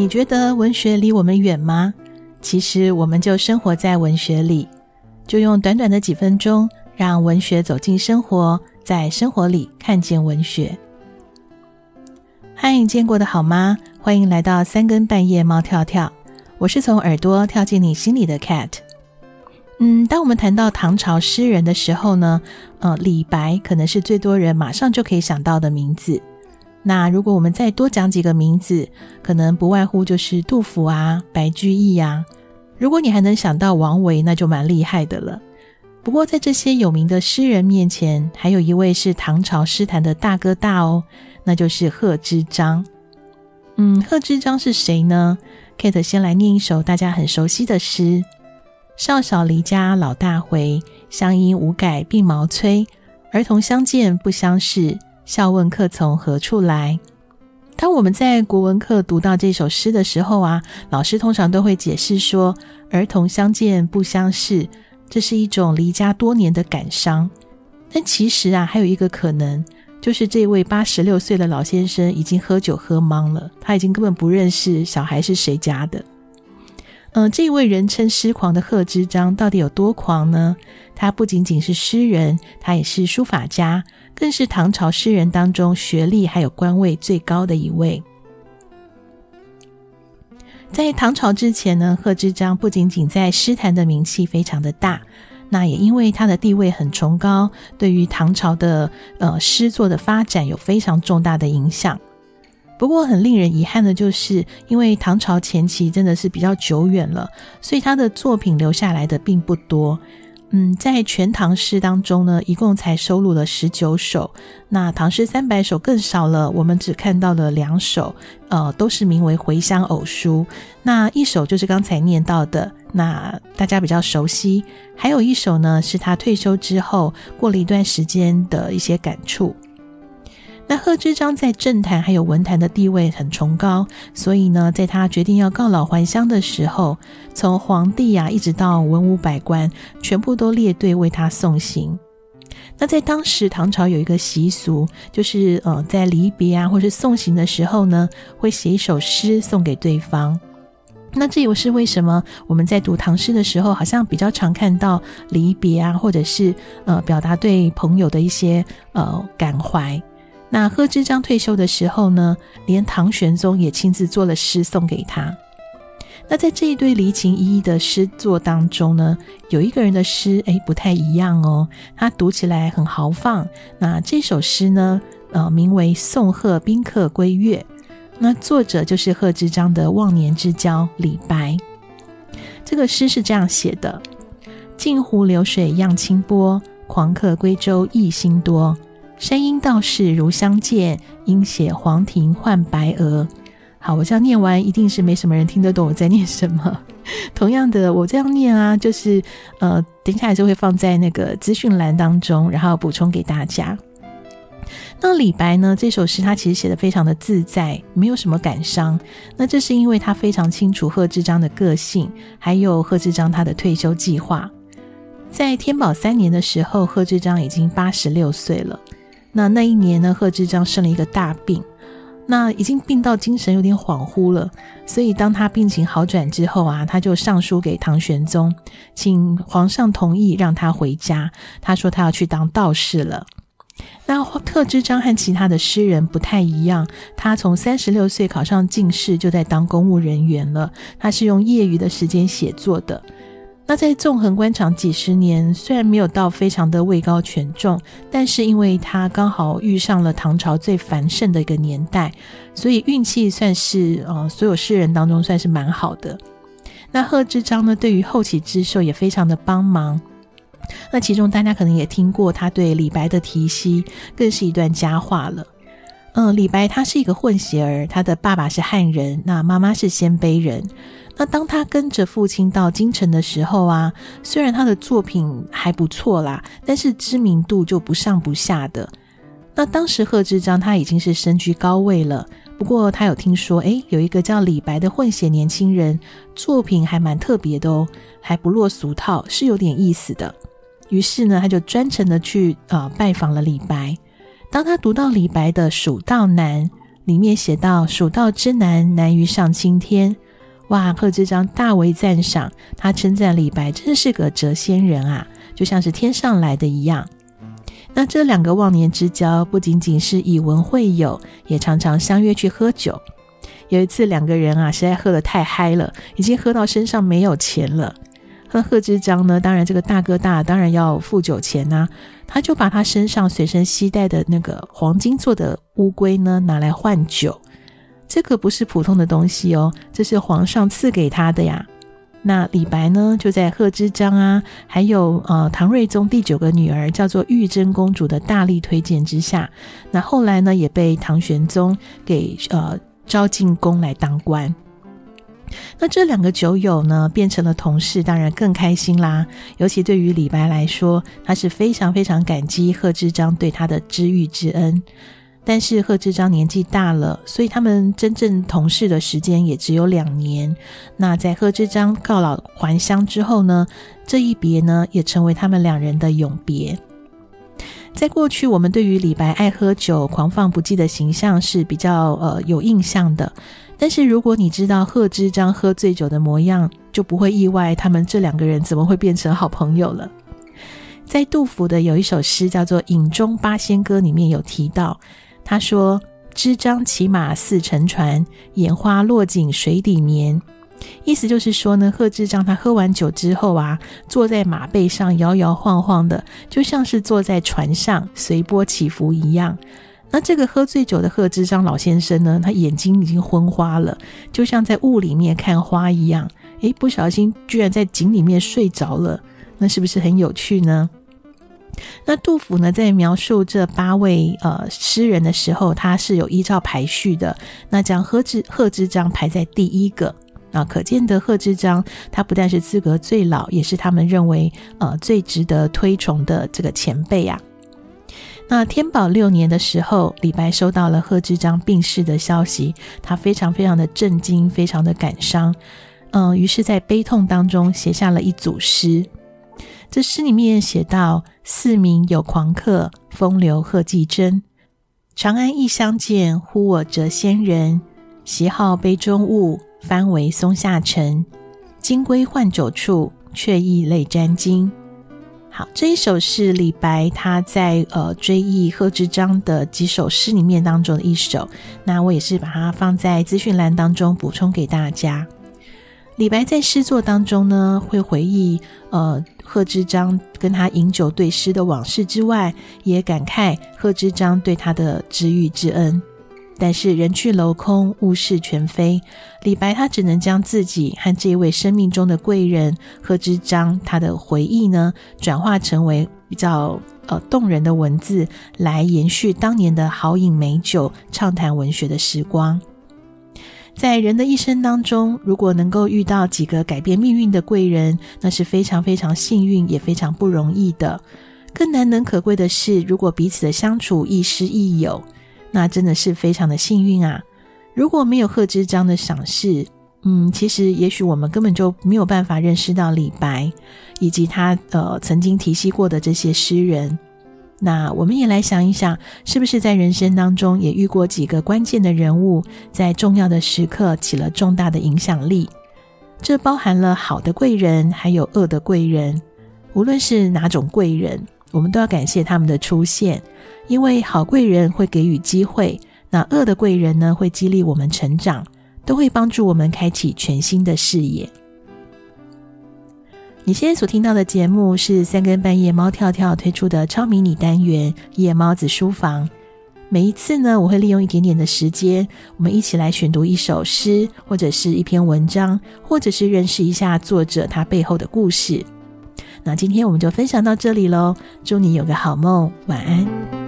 你觉得文学离我们远吗？其实我们就生活在文学里，就用短短的几分钟，让文学走进生活，在生活里看见文学。嗨，你见过的好吗？欢迎来到三更半夜猫跳跳，我是从耳朵跳进你心里的 cat。嗯，当我们谈到唐朝诗人的时候呢，呃，李白可能是最多人马上就可以想到的名字。那如果我们再多讲几个名字，可能不外乎就是杜甫啊、白居易呀。如果你还能想到王维，那就蛮厉害的了。不过在这些有名的诗人面前，还有一位是唐朝诗坛的大哥大哦，那就是贺知章。嗯，贺知章是谁呢？Kate 先来念一首大家很熟悉的诗。少小离家老大回，乡音无改鬓毛衰。儿童相见不相识，笑问客从何处来。当我们在国文课读到这首诗的时候啊，老师通常都会解释说，儿童相见不相识，这是一种离家多年的感伤。但其实啊，还有一个可能，就是这位八十六岁的老先生已经喝酒喝茫了，他已经根本不认识小孩是谁家的。嗯、这位人称诗狂的贺知章到底有多狂呢？他不仅仅是诗人，他也是书法家，更是唐朝诗人当中学历还有官位最高的一位。在唐朝之前呢，贺知章不仅仅在诗坛的名气非常的大，那也因为他的地位很崇高，对于唐朝的呃诗作的发展有非常重大的影响。不过很令人遗憾的就是，因为唐朝前期真的是比较久远了，所以他的作品留下来的并不多。嗯，在《全唐诗》当中呢，一共才收录了十九首。那《唐诗三百首》更少了，我们只看到了两首，呃，都是名为《回乡偶书》。那一首就是刚才念到的，那大家比较熟悉。还有一首呢，是他退休之后过了一段时间的一些感触。那贺知章在政坛还有文坛的地位很崇高，所以呢，在他决定要告老还乡的时候，从皇帝啊一直到文武百官，全部都列队为他送行。那在当时唐朝有一个习俗，就是呃在离别啊或是送行的时候呢，会写一首诗送给对方。那这也是为什么？我们在读唐诗的时候，好像比较常看到离别啊，或者是呃表达对朋友的一些呃感怀。那贺知章退休的时候呢，连唐玄宗也亲自做了诗送给他。那在这一堆离情依依的诗作当中呢，有一个人的诗，诶，不太一样哦，他读起来很豪放。那这首诗呢，呃，名为《送贺宾客归粤》，那作者就是贺知章的忘年之交李白。这个诗是这样写的：镜湖流水漾清波，狂客归舟意心多。山阴道士如相见，应写黄庭换白鹅。好，我这样念完，一定是没什么人听得懂我在念什么。同样的，我这样念啊，就是呃，等一下还是会放在那个资讯栏当中，然后补充给大家。那李白呢？这首诗他其实写得非常的自在，没有什么感伤。那这是因为他非常清楚贺知章的个性，还有贺知章他的退休计划。在天宝三年的时候，贺知章已经八十六岁了。那那一年呢，贺知章生了一个大病，那已经病到精神有点恍惚了。所以当他病情好转之后啊，他就上书给唐玄宗，请皇上同意让他回家。他说他要去当道士了。那贺知章和其他的诗人不太一样，他从三十六岁考上进士就在当公务人员了。他是用业余的时间写作的。那在纵横官场几十年，虽然没有到非常的位高权重，但是因为他刚好遇上了唐朝最繁盛的一个年代，所以运气算是呃所有诗人当中算是蛮好的。那贺知章呢，对于后起之秀也非常的帮忙。那其中大家可能也听过他对李白的提携，更是一段佳话了。嗯、李白他是一个混血儿，他的爸爸是汉人，那妈妈是鲜卑人。那当他跟着父亲到京城的时候啊，虽然他的作品还不错啦，但是知名度就不上不下的。那当时贺知章他已经是身居高位了，不过他有听说，诶，有一个叫李白的混血年轻人，作品还蛮特别的哦，还不落俗套，是有点意思的。于是呢，他就专程的去啊、呃、拜访了李白。当他读到李白的《蜀道难》。里面写到“蜀道之难，难于上青天”。哇，贺知章大为赞赏，他称赞李白真是个谪仙人啊，就像是天上来的一样。那这两个忘年之交，不仅仅是以文会友，也常常相约去喝酒。有一次，两个人啊，实在喝得太嗨了，已经喝到身上没有钱了。那贺知章呢，当然这个大哥大当然要付酒钱呐、他就把他身上随身携带的那个黄金做的乌龟呢，拿来换酒。这个不是普通的东西哦，这是皇上赐给他的呀。那李白呢，就在贺知章啊，还有呃唐睿宗第九个女儿叫做玉真公主的大力推荐之下，那后来呢，也被唐玄宗给呃招进宫来当官。那这两个酒友呢，变成了同事，当然更开心啦。尤其对于李白来说，他是非常非常感激贺知章对他的知遇之恩。但是贺知章年纪大了，所以他们真正同事的时间也只有两年。那在贺知章告老还乡之后呢，这一别呢，也成为他们两人的永别。在过去，我们对于李白爱喝酒、狂放不羁的形象是比较呃有印象的。但是如果你知道贺知章喝醉酒的模样，就不会意外他们这两个人怎么会变成好朋友了。在杜甫的有一首诗叫做《饮中八仙歌》里面有提到。他说：“知章骑马似乘船，眼花落井水底眠。”意思就是说呢，贺知章他喝完酒之后啊，坐在马背上摇摇晃晃的，就像是坐在船上随波起伏一样。那这个喝醉酒的贺知章老先生呢，他眼睛已经昏花了，就像在雾里面看花一样。诶，不小心居然在井里面睡着了，那是不是很有趣呢？那杜甫呢，在描述这八位呃诗人的时候，他是有依照排序的。那将贺知贺知章排在第一个，啊，可见得贺知章他不但是资格最老，也是他们认为呃最值得推崇的这个前辈啊。那天宝六年的时候，李白收到了贺知章病逝的消息，他非常非常的震惊，非常的感伤，嗯、于是，在悲痛当中写下了一组诗。这诗里面写道：“四明有狂客，风流贺季真。长安异相见，呼我谪仙人。携号杯中物，翻为松下尘。金龟换酒处，却意泪沾巾。”好，这一首是李白他在呃追忆贺知章的几首诗里面当中的一首。那我也是把它放在资讯栏当中补充给大家。李白在诗作当中呢，会回忆呃贺知章跟他饮酒对诗的往事之外，也感慨贺知章对他的知遇之恩。但是人去楼空，物是全非，李白他只能将自己和这位生命中的贵人贺知章他的回忆呢，转化成为比较呃动人的文字，来延续当年的好饮美酒、畅谈文学的时光。在人的一生当中，如果能够遇到几个改变命运的贵人，那是非常非常幸运，也非常不容易的。更难能可贵的是，如果彼此的相处亦师亦友，那真的是非常的幸运啊！如果没有贺知章的赏识，嗯，其实也许我们根本就没有办法认识到李白，以及他呃曾经提携过的这些诗人。那我们也来想一想，是不是在人生当中也遇过几个关键的人物，在重要的时刻起了重大的影响力？这包含了好的贵人，还有恶的贵人。无论是哪种贵人，我们都要感谢他们的出现，因为好贵人会给予机会，那恶的贵人呢，会激励我们成长，都会帮助我们开启全新的视野。你现在所听到的节目是三更半夜猫跳跳推出的超迷你单元《夜猫子书房》。每一次呢，我会利用一点点的时间，我们一起来选读一首诗，或者是一篇文章，或者是认识一下作者他背后的故事。那今天我们就分享到这里喽，祝你有个好梦，晚安。